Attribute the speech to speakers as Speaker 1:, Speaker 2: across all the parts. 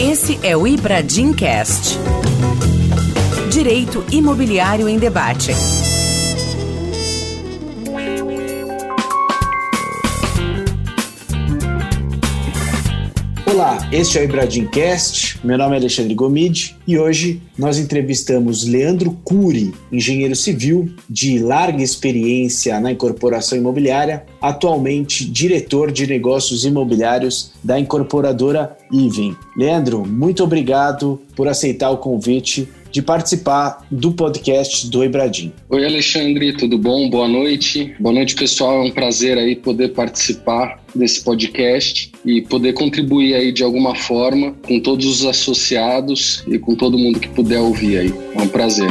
Speaker 1: Esse é o Ibradim Cast. Direito Imobiliário em Debate.
Speaker 2: Olá, este é o Ibradimcast. Meu nome é Alexandre Gomide e hoje nós entrevistamos Leandro Cury, engenheiro civil de larga experiência na incorporação imobiliária, atualmente diretor de negócios imobiliários da incorporadora Iven. Leandro, muito obrigado por aceitar o convite de participar do podcast do Ebradim.
Speaker 3: Oi, Alexandre, tudo bom? Boa noite. Boa noite, pessoal. É um prazer aí poder participar desse podcast e poder contribuir aí de alguma forma com todos os associados e com todo mundo que puder ouvir aí. É um prazer.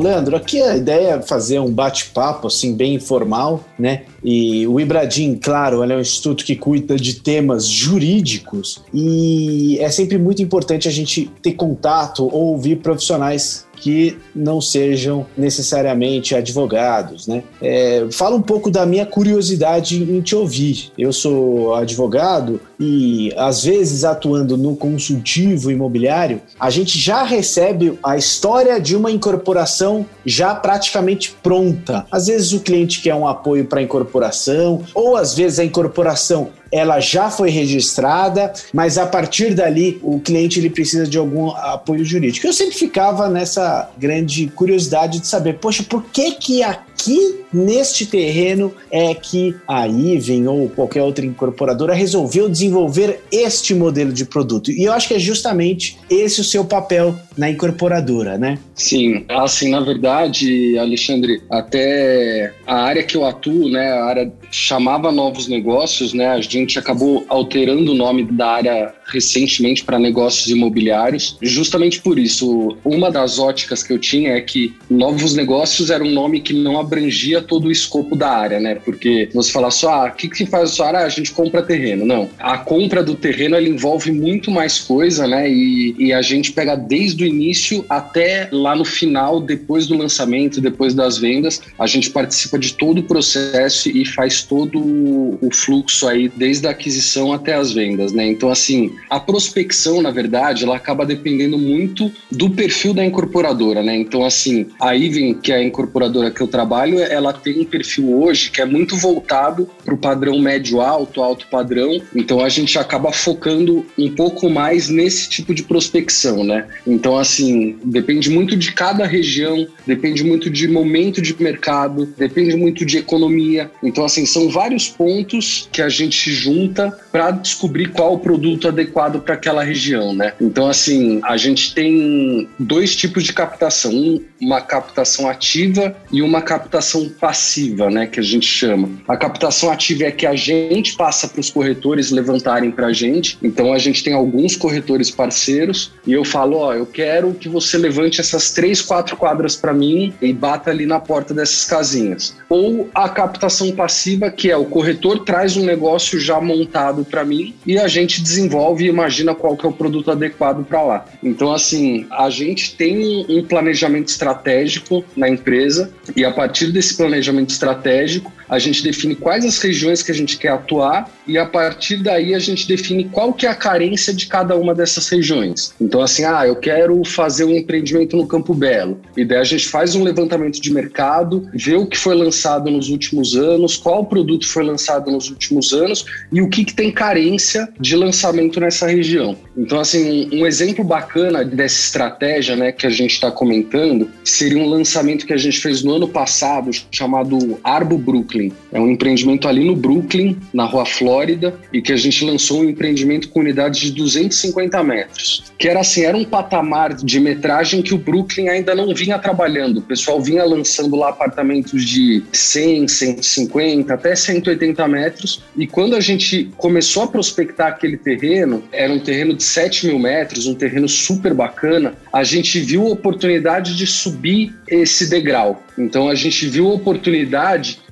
Speaker 2: Leandro, aqui a ideia é fazer um bate-papo assim bem informal, né? E o Ibradim, claro, é um instituto que cuida de temas jurídicos e é sempre muito importante a gente ter contato ou ouvir profissionais que não sejam necessariamente advogados, né? É, fala um pouco da minha curiosidade em te ouvir. Eu sou advogado e às vezes atuando no consultivo imobiliário, a gente já recebe a história de uma incorporação já praticamente pronta. Às vezes o cliente quer um apoio para a incorporação, ou às vezes a incorporação ela já foi registrada, mas a partir dali o cliente ele precisa de algum apoio jurídico. Eu sempre ficava nessa grande curiosidade de saber, poxa, por que que aqui neste terreno é que a Iven ou qualquer outra incorporadora resolveu desenvolver este modelo de produto? E eu acho que é justamente esse o seu papel na incorporadora, né?
Speaker 3: Sim, assim, na verdade, Alexandre, até a área que eu atuo, né, a área chamava novos negócios, né, a gente acabou alterando o nome da área recentemente para negócios imobiliários, justamente por isso. Uma das óticas que eu tinha é que novos negócios era um nome que não abrangia todo o escopo da área, né? Porque você fala só, ah, o que, que faz a sua área? Ah, a gente compra terreno. Não. A compra do terreno ela envolve muito mais coisa, né? E, e a gente pega desde o início até lá no final, depois do lançamento, depois das vendas, a gente participa de todo o processo e faz todo o fluxo aí, desde a aquisição até as vendas, né? Então, assim, a prospecção, na verdade, ela acaba dependendo muito do perfil da incorporadora, né? Então, assim, a Iven, que é a incorporadora que eu trabalho, ela tem um perfil hoje que é muito voltado para o padrão médio-alto, alto padrão. Então, a gente acaba focando um pouco mais nesse tipo de prospecção, né? Então, assim, depende muito de cada região, depende muito de momento de mercado, depende muito de economia. Então, assim, são vários pontos que a gente junta para descobrir qual o produto adequado para aquela região, né? Então, assim, a gente tem dois tipos de captação, um, uma captação ativa e uma captação passiva, né, que a gente chama. A captação ativa é que a gente passa para os corretores levantarem para a gente. Então, a gente tem alguns corretores parceiros e eu falo, ó, eu quero que você levante essas três, quatro quadras para mim e bata ali na porta dessas casinhas. Ou a captação passiva, que é o corretor traz um negócio já montado para mim e a gente desenvolve e imagina qual que é o produto adequado para lá. Então, assim, a gente tem um planejamento estratégico na empresa e a partir desse planejamento estratégico, a gente define quais as regiões que a gente quer atuar e a partir daí a gente define qual que é a carência de cada uma dessas regiões. Então, assim, ah, eu quero fazer um empreendimento no Campo Belo. E daí a gente faz um levantamento de mercado, vê o que foi lançado nos últimos anos, qual produto foi lançado nos últimos anos e o que, que tem carência de lançamento nessa região. Então, assim, um exemplo bacana dessa estratégia né, que a gente está comentando seria um lançamento que a gente fez no ano passado chamado Arbo Brooklyn. É um empreendimento ali no Brooklyn, na Rua Flórida, e que a gente lançou um empreendimento com unidades de 250 metros. Que era assim, era um patamar de metragem que o Brooklyn ainda não vinha trabalhando. O pessoal vinha lançando lá apartamentos de 100, 150, até 180 metros. E quando a gente começou a prospectar aquele terreno, era um terreno de 7 mil metros, um terreno super bacana, a gente viu a oportunidade de subir esse degrau. Então a gente viu a oportunidade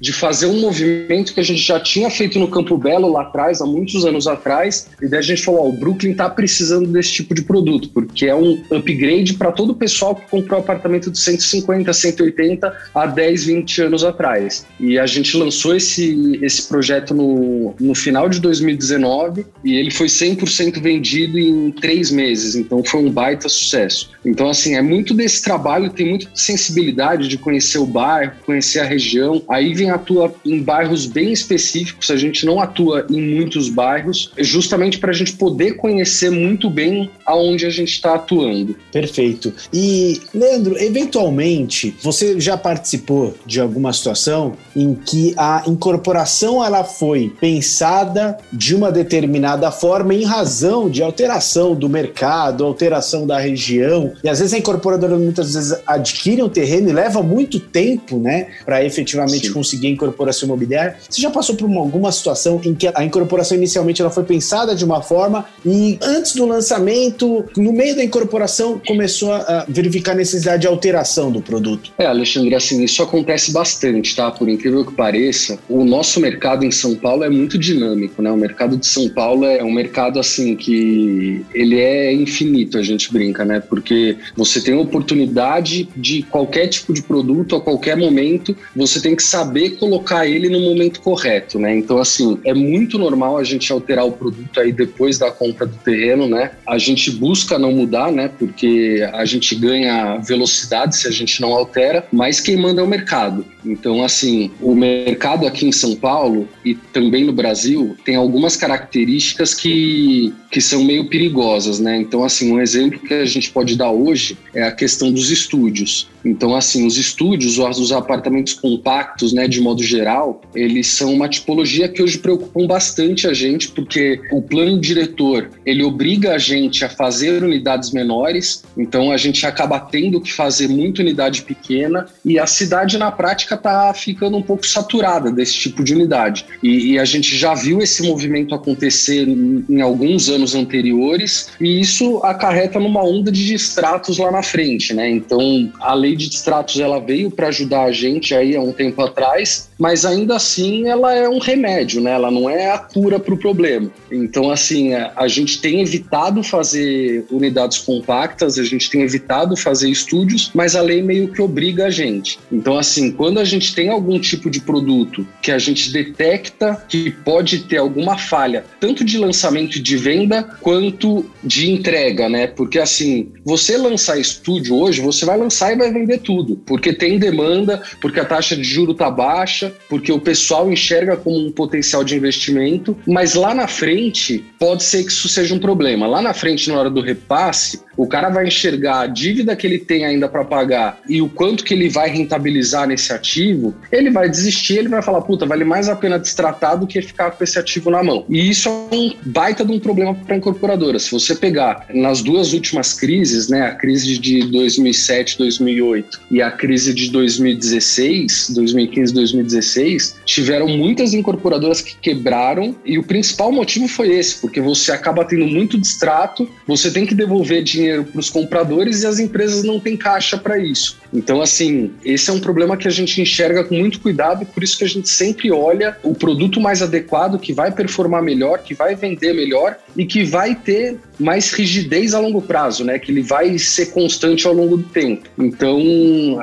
Speaker 3: de fazer um movimento que a gente já tinha feito no Campo Belo lá atrás, há muitos anos atrás, e daí a gente falou: o Brooklyn está precisando desse tipo de produto, porque é um upgrade para todo o pessoal que comprou apartamento de 150, 180 há 10, 20 anos atrás. E a gente lançou esse, esse projeto no, no final de 2019 e ele foi 100% vendido em três meses, então foi um baita sucesso. Então, assim, é muito desse trabalho, tem muita sensibilidade de conhecer o bairro, conhecer a região. Aí vem atua em bairros bem específicos, a gente não atua em muitos bairros, justamente para a gente poder conhecer muito bem aonde a gente está atuando.
Speaker 2: Perfeito. E, Leandro, eventualmente, você já participou de alguma situação em que a incorporação ela foi pensada de uma determinada forma em razão de alteração do mercado, alteração da região, e às vezes a incorporadora muitas vezes adquire um terreno e leva muito tempo, né, para efetivamente Sim. conseguir a incorporação imobiliária. Você já passou por uma, alguma situação em que a incorporação inicialmente ela foi pensada de uma forma e antes do lançamento, no meio da incorporação, começou a verificar a necessidade de alteração do produto?
Speaker 3: É, Alexandre, assim, isso acontece bastante, tá? Por incrível que pareça, o nosso mercado em São Paulo é muito dinâmico, né? O mercado de São Paulo é um mercado, assim, que ele é infinito, a gente brinca, né? Porque você tem a oportunidade de qualquer tipo de produto a qualquer momento, você tem que saber colocar ele no momento correto, né? Então, assim, é muito normal a gente alterar o produto aí depois da compra do terreno, né? A gente busca não mudar, né? Porque a gente ganha velocidade se a gente não altera, mas quem manda é o mercado. Então, assim, o mercado aqui em São Paulo e também no Brasil tem algumas características que, que são meio perigosas, né? Então, assim, um exemplo que a gente pode dar hoje é a questão dos estúdios. Então, assim, os estúdios, os apartamentos compactos, né, de modo geral, eles são uma tipologia que hoje preocupam bastante a gente, porque o plano diretor, ele obriga a gente a fazer unidades menores, então a gente acaba tendo que fazer muita unidade pequena e a cidade, na prática, está ficando um pouco saturada desse tipo de unidade. E, e, a gente já viu esse movimento acontecer em, em alguns anos anteriores e isso acarreta numa onda de distratos lá na frente, né? Então, a lei de distratos ela veio para ajudar a gente aí há um tempo atrás, mas ainda assim ela é um remédio, né? Ela não é a cura para o problema. Então, assim, a, a gente tem evitado fazer unidades compactas, a gente tem evitado fazer estúdios, mas a lei meio que obriga a gente. Então, assim, quando a gente tem algum tipo de produto que a gente detecta que pode ter alguma falha, tanto de lançamento e de venda, quanto de entrega, né? Porque, assim, você lançar estúdio hoje, você vai lançar e vai vender tudo, porque tem demanda, porque a taxa de juro tá baixa, porque o pessoal enxerga como um potencial de investimento, mas lá na frente pode ser que isso seja um problema. Lá na frente, na hora do repasse, o cara vai enxergar a dívida que ele tem ainda para pagar e o quanto que ele vai rentabilizar nesse ativo, ele vai desistir, ele vai falar, puta, vale mais a pena destratar do que ficar com esse ativo na mão. E isso é um baita de um problema para a incorporadora. Se você pegar nas duas últimas crises, né, a crise de 2007, 2008 e a crise de 2016, 2015, 2016, tiveram muitas incorporadoras que quebraram e o principal motivo foi esse, porque você acaba tendo muito distrato, você tem que devolver dinheiro para os compradores e as empresas não têm caixa para isso. Então, assim, esse é um problema que a gente enxerga com muito cuidado e por isso que a gente sempre olha o produto mais adequado, que vai performar melhor, que vai vender melhor e que vai ter mais rigidez a longo prazo, né? Que ele vai ser constante ao longo do tempo. Então,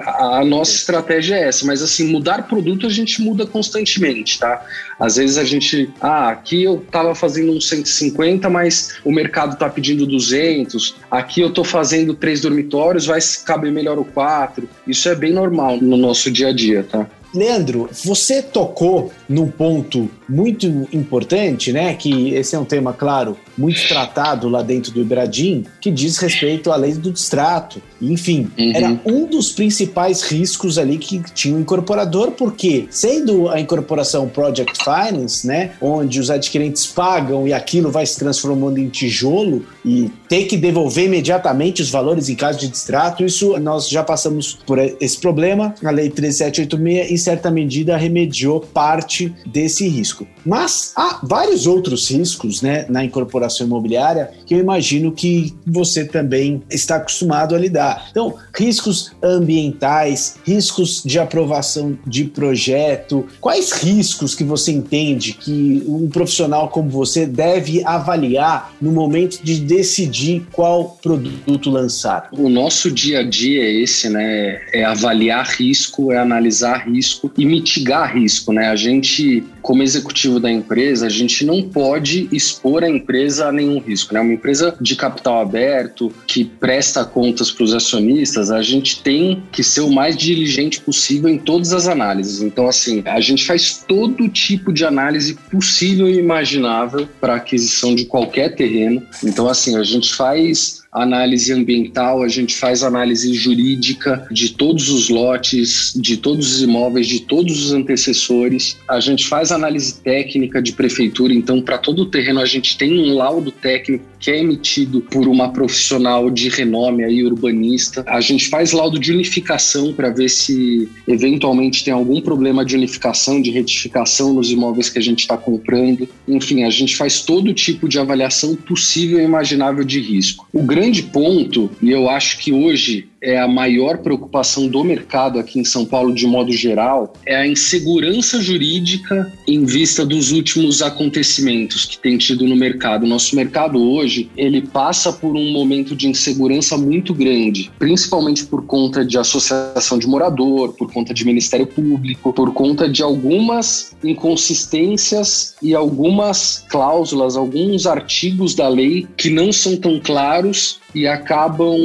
Speaker 3: a, nossa estratégia é essa. Mas, assim, mudar produto a gente muda constantemente, tá? Às vezes a gente, ah, aqui eu tava fazendo um 150, mas o mercado tá pedindo 200. Aqui eu tô fazendo três dormitórios, vai caber melhor o quatro. Isso é bem normal no nosso dia a dia, tá?
Speaker 2: Leandro, você tocou num ponto muito importante, né? Que esse é um tema, claro, muito tratado lá dentro do Ibradim, que diz respeito à lei do distrato. Enfim, uhum. era um dos principais riscos ali que tinha o incorporador, porque sendo a incorporação Project Finance, né? Onde os adquirentes pagam e aquilo vai se transformando em tijolo e ter que devolver imediatamente os valores em caso de distrato, isso nós já passamos por esse problema. A lei 3786, em certa medida, remediou parte desse risco. Risco. Mas há vários outros riscos né, na incorporação imobiliária que eu imagino que você também está acostumado a lidar. Então, riscos ambientais, riscos de aprovação de projeto. Quais riscos que você entende que um profissional como você deve avaliar no momento de decidir qual produto lançar?
Speaker 3: O nosso dia a dia é esse, né? É avaliar risco, é analisar risco e mitigar risco, né? A gente, como executivo da empresa, a gente não pode expor a empresa a nenhum risco, né? Uma empresa de capital aberto que presta contas para os acionistas, a gente tem que ser o mais diligente possível em todas as análises. Então, assim, a gente faz todo tipo de análise possível e imaginável para aquisição de qualquer terreno. Então, assim, a gente faz análise ambiental, a gente faz análise jurídica de todos os lotes, de todos os imóveis, de todos os antecessores. A gente faz análise técnica de prefeitura, então para todo o terreno a gente tem um laudo técnico que é emitido por uma profissional de renome aí urbanista. A gente faz laudo de unificação para ver se eventualmente tem algum problema de unificação, de retificação nos imóveis que a gente está comprando. Enfim, a gente faz todo tipo de avaliação possível e imaginável de risco. O grande grande ponto, e eu acho que hoje é a maior preocupação do mercado aqui em São Paulo de modo geral, é a insegurança jurídica em vista dos últimos acontecimentos que tem tido no mercado. Nosso mercado hoje, ele passa por um momento de insegurança muito grande, principalmente por conta de associação de morador, por conta de Ministério Público, por conta de algumas inconsistências e algumas cláusulas, alguns artigos da lei que não são tão claros e acabam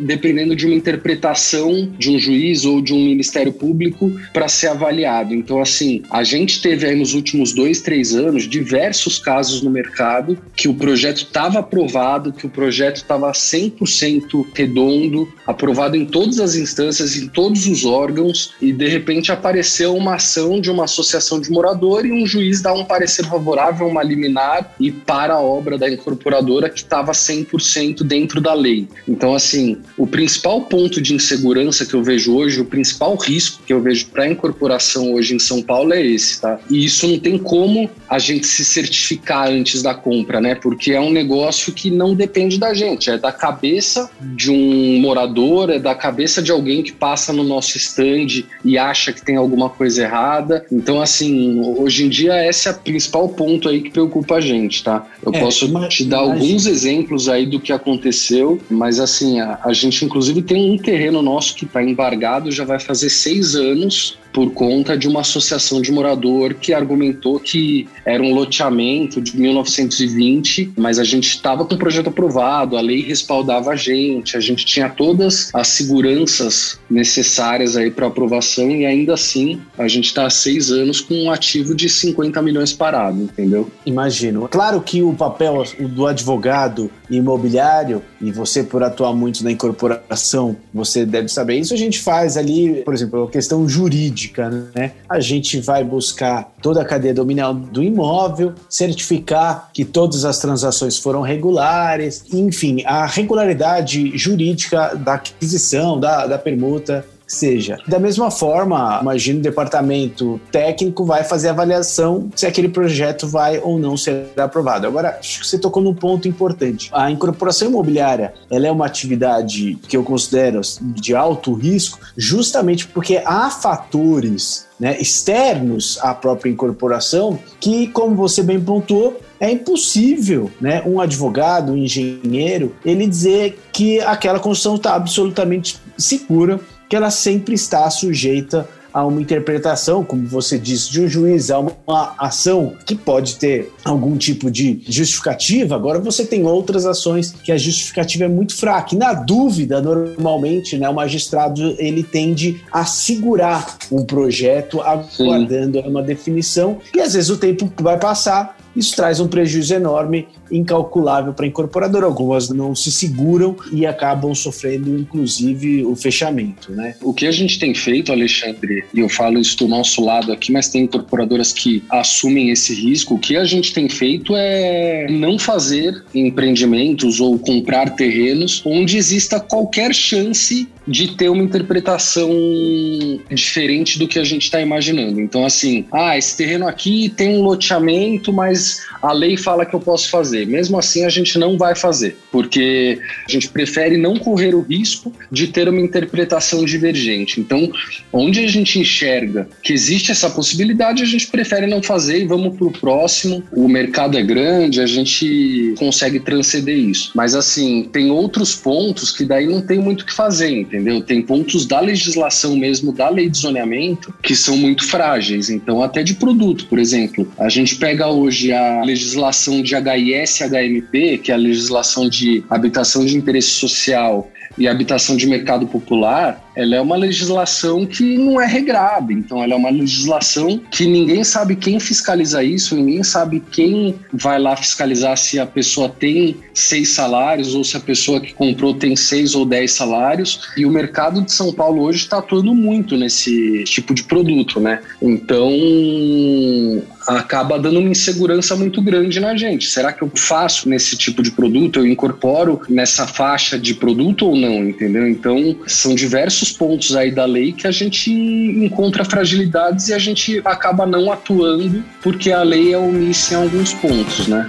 Speaker 3: dependendo de uma interpretação de um juiz ou de um ministério público para ser avaliado. Então, assim, a gente teve aí nos últimos dois, três anos diversos casos no mercado que o projeto estava aprovado, que o projeto estava 100% redondo, aprovado em todas as instâncias, em todos os órgãos, e de repente apareceu uma ação de uma associação de morador e um juiz dá um parecer favorável, uma liminar e para a obra da incorporadora que estava 100% dentro da lei. Então, assim, o principal ponto de insegurança que eu vejo hoje, o principal risco que eu vejo para a incorporação hoje em São Paulo é esse, tá? E isso não tem como a gente se certificar antes da compra, né? Porque é um negócio que não depende da gente, é da cabeça de um morador, é da cabeça de alguém que passa no nosso stand e acha que tem alguma coisa errada. Então, assim, hoje em dia esse é o principal ponto aí que preocupa a gente, tá? Eu é, posso te dar alguns exemplos aí do que aconteceu mas assim, a, a gente inclusive tem um terreno nosso que está embargado, já vai fazer seis anos, por conta de uma associação de morador que argumentou que era um loteamento de 1920, mas a gente estava com o projeto aprovado, a lei respaldava a gente, a gente tinha todas as seguranças necessárias aí para aprovação e ainda assim a gente está há seis anos com um ativo de 50 milhões parado, entendeu?
Speaker 2: Imagino. Claro que o papel do advogado imobiliário e você por atuar muito na incorporação, você deve saber isso, a gente faz ali, por exemplo, a questão jurídica jurídica, né? A gente vai buscar toda a cadeia dominal do imóvel, certificar que todas as transações foram regulares, enfim, a regularidade jurídica da aquisição, da, da permuta, seja. Da mesma forma, imagino o departamento técnico vai fazer a avaliação se aquele projeto vai ou não ser aprovado. Agora, acho que você tocou num ponto importante. A incorporação imobiliária, ela é uma atividade que eu considero de alto risco, justamente porque há fatores né, externos à própria incorporação que, como você bem pontuou, é impossível, né, um advogado, um engenheiro, ele dizer que aquela construção está absolutamente segura que ela sempre está sujeita a uma interpretação, como você disse, de um juiz, a uma ação que pode ter algum tipo de justificativa. Agora você tem outras ações que a justificativa é muito fraca. E na dúvida, normalmente, né, o magistrado ele tende a segurar um projeto aguardando Sim. uma definição e às vezes o tempo vai passar isso traz um prejuízo enorme, incalculável para a incorporadora. Algumas não se seguram e acabam sofrendo, inclusive, o fechamento. Né?
Speaker 3: O que a gente tem feito, Alexandre, e eu falo isso do nosso lado aqui, mas tem incorporadoras que assumem esse risco. O que a gente tem feito é não fazer empreendimentos ou comprar terrenos onde exista qualquer chance de ter uma interpretação diferente do que a gente está imaginando. Então, assim, ah, esse terreno aqui tem um loteamento, mas a lei fala que eu posso fazer. Mesmo assim, a gente não vai fazer, porque a gente prefere não correr o risco de ter uma interpretação divergente. Então, onde a gente enxerga que existe essa possibilidade, a gente prefere não fazer e vamos para o próximo. O mercado é grande, a gente consegue transcender isso. Mas, assim, tem outros pontos que daí não tem muito o que fazer, entendeu? Tem pontos da legislação mesmo, da lei de zoneamento, que são muito frágeis. Então, até de produto, por exemplo, a gente pega hoje a legislação de HIS HMP, que é a legislação de habitação de interesse social e habitação de mercado popular, ela é uma legislação que não é regrada. Então, ela é uma legislação que ninguém sabe quem fiscaliza isso, ninguém sabe quem vai lá fiscalizar se a pessoa tem seis salários ou se a pessoa que comprou tem seis ou dez salários. E o mercado de São Paulo hoje está atuando muito nesse tipo de produto, né? Então, acaba dando uma insegurança muito grande na gente. Será que eu faço nesse tipo de produto? Eu incorporo nessa faixa de produto ou não? Entendeu? Então, são diversos pontos aí da lei que a gente encontra fragilidades e a gente acaba não atuando porque a lei é omissa em alguns pontos, né?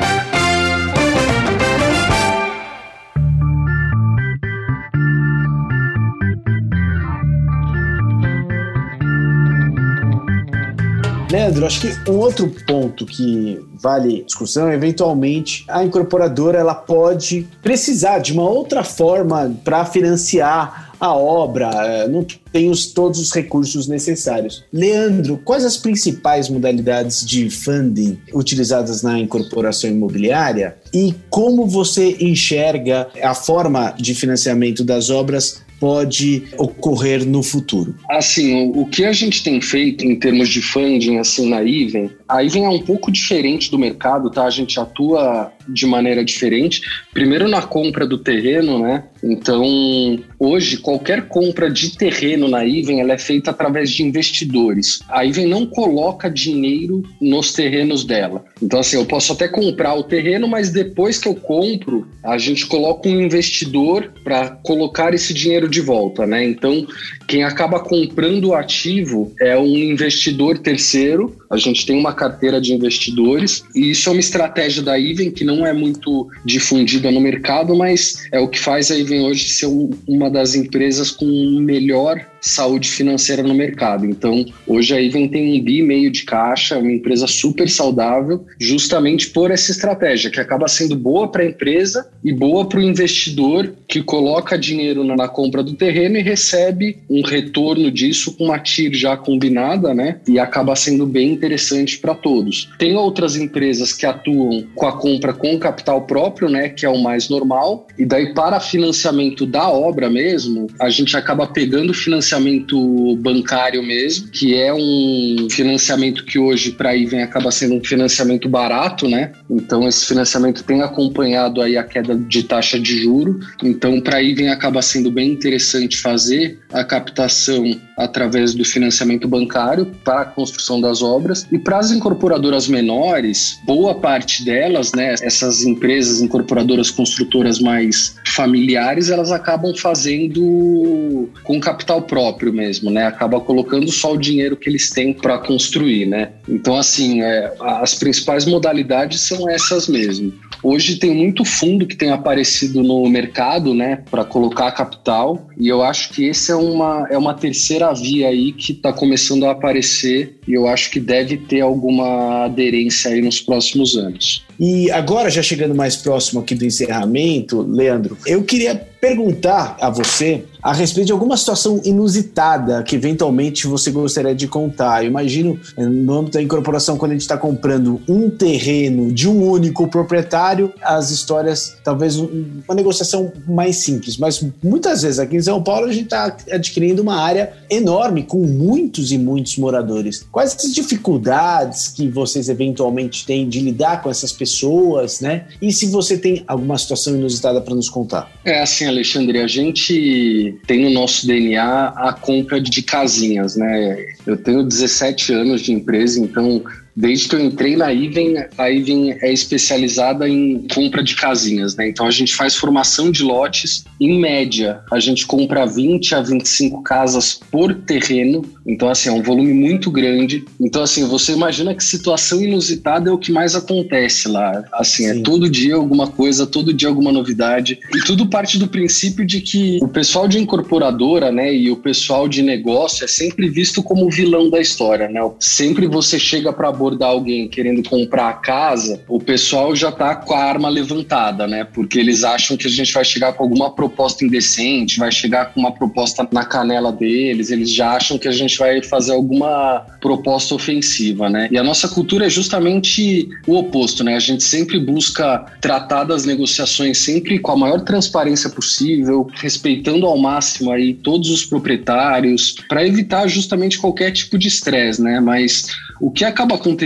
Speaker 2: Leandro, acho que um outro ponto que vale discussão, eventualmente a incorporadora ela pode precisar de uma outra forma para financiar a obra, eh, não tem os, todos os recursos necessários. Leandro, quais as principais modalidades de funding utilizadas na incorporação imobiliária e como você enxerga a forma de financiamento das obras pode ocorrer no futuro?
Speaker 3: Assim, o, que a gente tem feito em termos de funding assim na Iven, a Iven é um pouco diferente do mercado, tá? A gente atua de maneira diferente. Primeiro na compra do terreno, né? Então, hoje qualquer compra de terreno na Iven ela é feita através de investidores. A Iven não coloca dinheiro nos terrenos dela. Então, assim, eu posso até comprar o terreno, mas depois que eu compro, a gente coloca um investidor para colocar esse dinheiro de volta, né? Então, quem acaba comprando o ativo é um investidor terceiro. A gente tem uma carteira de investidores e isso é uma estratégia da Iven que não é muito difundida no mercado, mas é o que faz a Iven hoje ser uma das empresas com melhor saúde financeira no mercado. Então, hoje a Even tem um bi meio de caixa, uma empresa super saudável, justamente por essa estratégia, que acaba sendo boa para a empresa e boa para o investidor que coloca dinheiro na compra do terreno e recebe um retorno disso com uma TIR já combinada, né? E acaba sendo bem interessante para todos. Tem outras empresas que atuam com a compra com capital próprio, né? Que é o mais normal. E daí, para financiamento da obra mesmo, a gente acaba pegando financiamento bancário mesmo, que é um financiamento que hoje para Iven acaba sendo um financiamento barato, né? Então esse financiamento tem acompanhado aí a queda de taxa de juro. Então para Iven acaba sendo bem interessante fazer a captação através do financiamento bancário para a construção das obras e para as incorporadoras menores, boa parte delas, né, essas empresas incorporadoras construtoras mais familiares, elas acabam fazendo com capital próprio mesmo, né? Acaba colocando só o dinheiro que eles têm para construir, né? Então, assim, é, as principais modalidades são essas mesmo. Hoje tem muito fundo que tem aparecido no mercado, né, para colocar capital, e eu acho que esse é uma, é uma terceira via aí que está começando a aparecer e eu acho que deve ter alguma aderência aí nos próximos anos.
Speaker 2: E agora, já chegando mais próximo aqui do encerramento, Leandro, eu queria perguntar a você a respeito de alguma situação inusitada que eventualmente você gostaria de contar. Eu imagino, no âmbito da incorporação, quando a gente está comprando um terreno de um único proprietário, as histórias, talvez uma negociação mais simples, mas muitas vezes aqui em São Paulo a gente está adquirindo uma área enorme com muitos e muitos moradores. Quais as dificuldades que vocês eventualmente têm de lidar com essas pessoas, né? E se você tem alguma situação inusitada para nos contar?
Speaker 3: É assim, Alexandre, a gente tem no nosso DNA a compra de casinhas, né? Eu tenho 17 anos de empresa, então Desde que eu entrei na Iven, a Iven é especializada em compra de casinhas, né? Então a gente faz formação de lotes, em média, a gente compra 20 a 25 casas por terreno, então assim, é um volume muito grande. Então assim, você imagina que situação inusitada é o que mais acontece lá. Assim, é Sim. é todo dia alguma coisa, todo dia alguma novidade. E tudo parte do princípio de que o pessoal de incorporadora, né, e o pessoal de negócio é sempre visto como o vilão da história, né? Sempre você chega para abordar alguém querendo comprar a casa, o pessoal já tá com a arma levantada, né? Porque eles acham que a gente vai chegar com alguma proposta indecente, vai chegar com uma proposta na canela deles, eles já acham que a gente vai fazer alguma proposta ofensiva, né? E a nossa cultura é justamente o oposto, né? A gente sempre busca tratar das negociações sempre com a maior transparência possível, respeitando ao máximo aí todos os proprietários, para evitar justamente qualquer tipo de estresse, né? Mas o que acaba acontecendo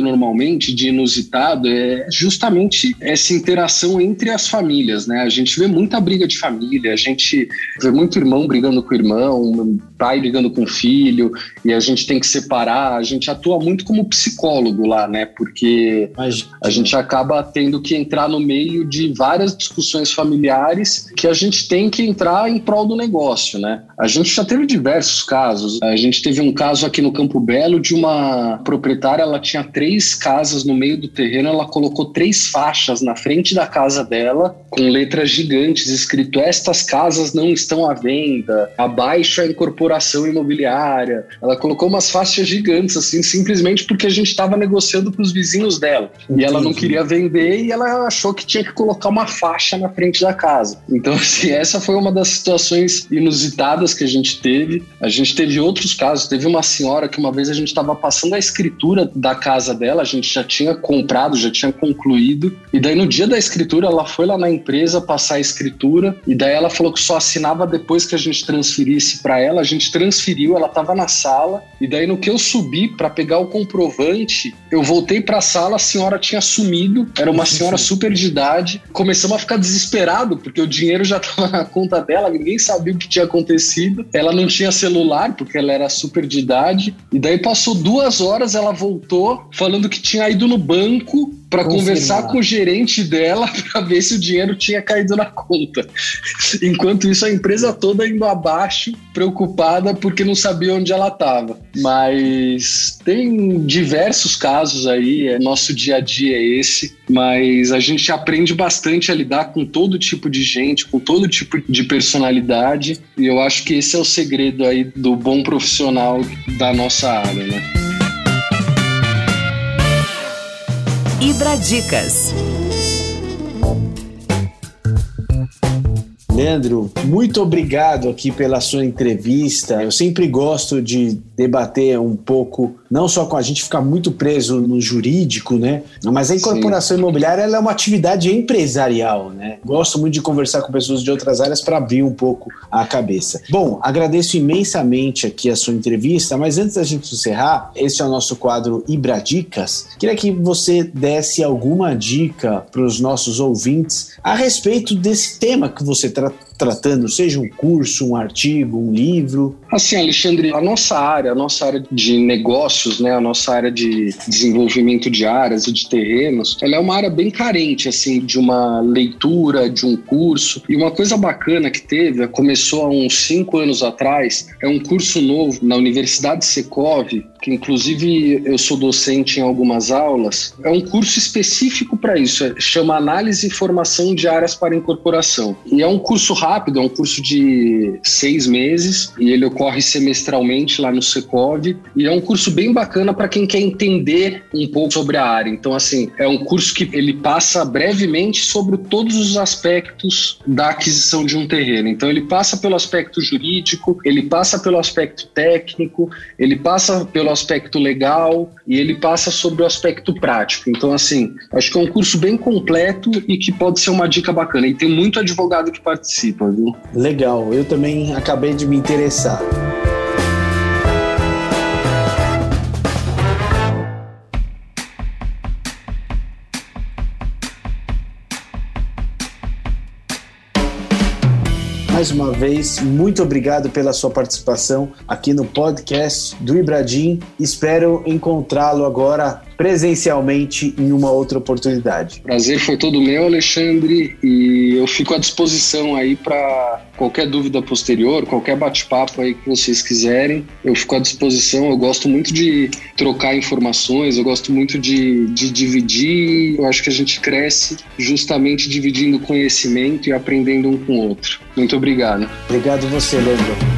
Speaker 3: normalmente de inusitado é justamente essa interação entre as famílias, né? A gente vê muita briga de família, a gente vê muito irmão brigando com o irmão, pai brigando com o filho, e a gente tem que separar. A gente atua muito como psicólogo lá, né? Porque a gente acaba tendo que entrar no meio de várias discussões familiares que a gente tem que entrar em prol do negócio, né? A gente já teve diversos casos. A gente teve um caso aqui no Campo Belo de uma proprietária, ela tinha três casas no meio do terreno, ela colocou três faixas na frente da casa dela com letras gigantes escrito estas casas não estão à venda, abaixo a incorporação imobiliária. Ela colocou umas faixas gigantes assim, simplesmente porque a gente estava negociando com os vizinhos dela. Entendi. E ela não queria vender e ela achou que tinha que colocar uma faixa na frente da casa. Então, assim, essa foi uma das situações inusitadas que a gente teve. A gente teve outros casos. Teve uma senhora que uma vez a gente estava passando a escritura da casa dela, a gente já tinha comprado, já tinha concluído. E daí no dia da escritura, ela foi lá na empresa passar a escritura. E daí ela falou que só assinava depois que a gente transferisse para ela. A gente transferiu, ela estava na sala. E daí no que eu subi para pegar o comprovante, eu voltei para a sala, a senhora tinha sumido. Era uma senhora super de idade. Começamos a ficar desesperado porque o dinheiro já estava na conta dela, ninguém sabia o que tinha acontecido. Ela não tinha celular porque ela era super de idade. E daí passou duas horas, ela voltou falando que tinha ido no banco para conversar com o gerente dela para ver se o dinheiro tinha caído na conta. Enquanto isso, a empresa toda indo abaixo, preocupada porque não sabia onde ela estava. Mas tem diversos casos aí, é, nosso dia a dia é esse, mas a gente aprende bastante a lidar com todo tipo de gente, com todo tipo de personalidade, e eu acho que esse é o segredo aí do bom profissional da nossa área, né?
Speaker 1: Ibradicas.
Speaker 2: Leandro, muito obrigado aqui pela sua entrevista. Eu sempre gosto de debater um pouco, não só com a gente ficar muito preso no jurídico, né? Mas a incorporação Sim. imobiliária é uma atividade empresarial, né? Gosto muito de conversar com pessoas de outras áreas para abrir um pouco a cabeça. Bom, agradeço imensamente aqui a sua entrevista, mas antes da gente encerrar, esse é o nosso quadro Ibradicas. Queria que você desse alguma dica para os nossos ouvintes a respeito desse tema que você traz tratando, seja um curso, um artigo, um livro?
Speaker 3: Assim, Alexandre, a nossa área, a nossa área de negócios, né, a nossa área de desenvolvimento de áreas e de terrenos, ela é uma área bem carente, assim, de uma leitura, de um curso. E uma coisa bacana que teve, começou há uns cinco anos atrás, é um curso novo na Universidade Secov, que inclusive eu sou docente em algumas aulas. É um curso específico para isso, é, chama Análise e Formação de Áreas para Incorporação. E é um curso rápido é um curso de seis meses e ele ocorre semestralmente lá no Secov e é um curso bem bacana para quem quer entender um pouco sobre a área. Então, assim, é um curso que ele passa brevemente sobre todos os aspectos da aquisição de um terreno. Então, ele passa pelo aspecto jurídico, ele passa pelo aspecto técnico, ele passa pelo aspecto legal e ele passa sobre o aspecto prático. Então, assim, acho que é um curso bem completo e que pode ser uma dica bacana. E tem muito advogado que participa, viu?
Speaker 2: Legal, eu também acabei de me interessar. Mais uma vez, muito obrigado pela sua participação aqui no podcast do Ibradim. Espero encontrá-lo agora presencialmente em uma outra oportunidade.
Speaker 3: Prazer foi todo meu, Alexandre, e eu fico à disposição aí para qualquer dúvida posterior, qualquer bate-papo aí que vocês quiserem. Eu fico à disposição. Eu gosto muito de trocar informações, eu gosto muito de, de dividir. Eu acho que a gente cresce justamente dividindo conhecimento e aprendendo um com o outro. Muito obrigado.
Speaker 2: Obrigado você, Leandro.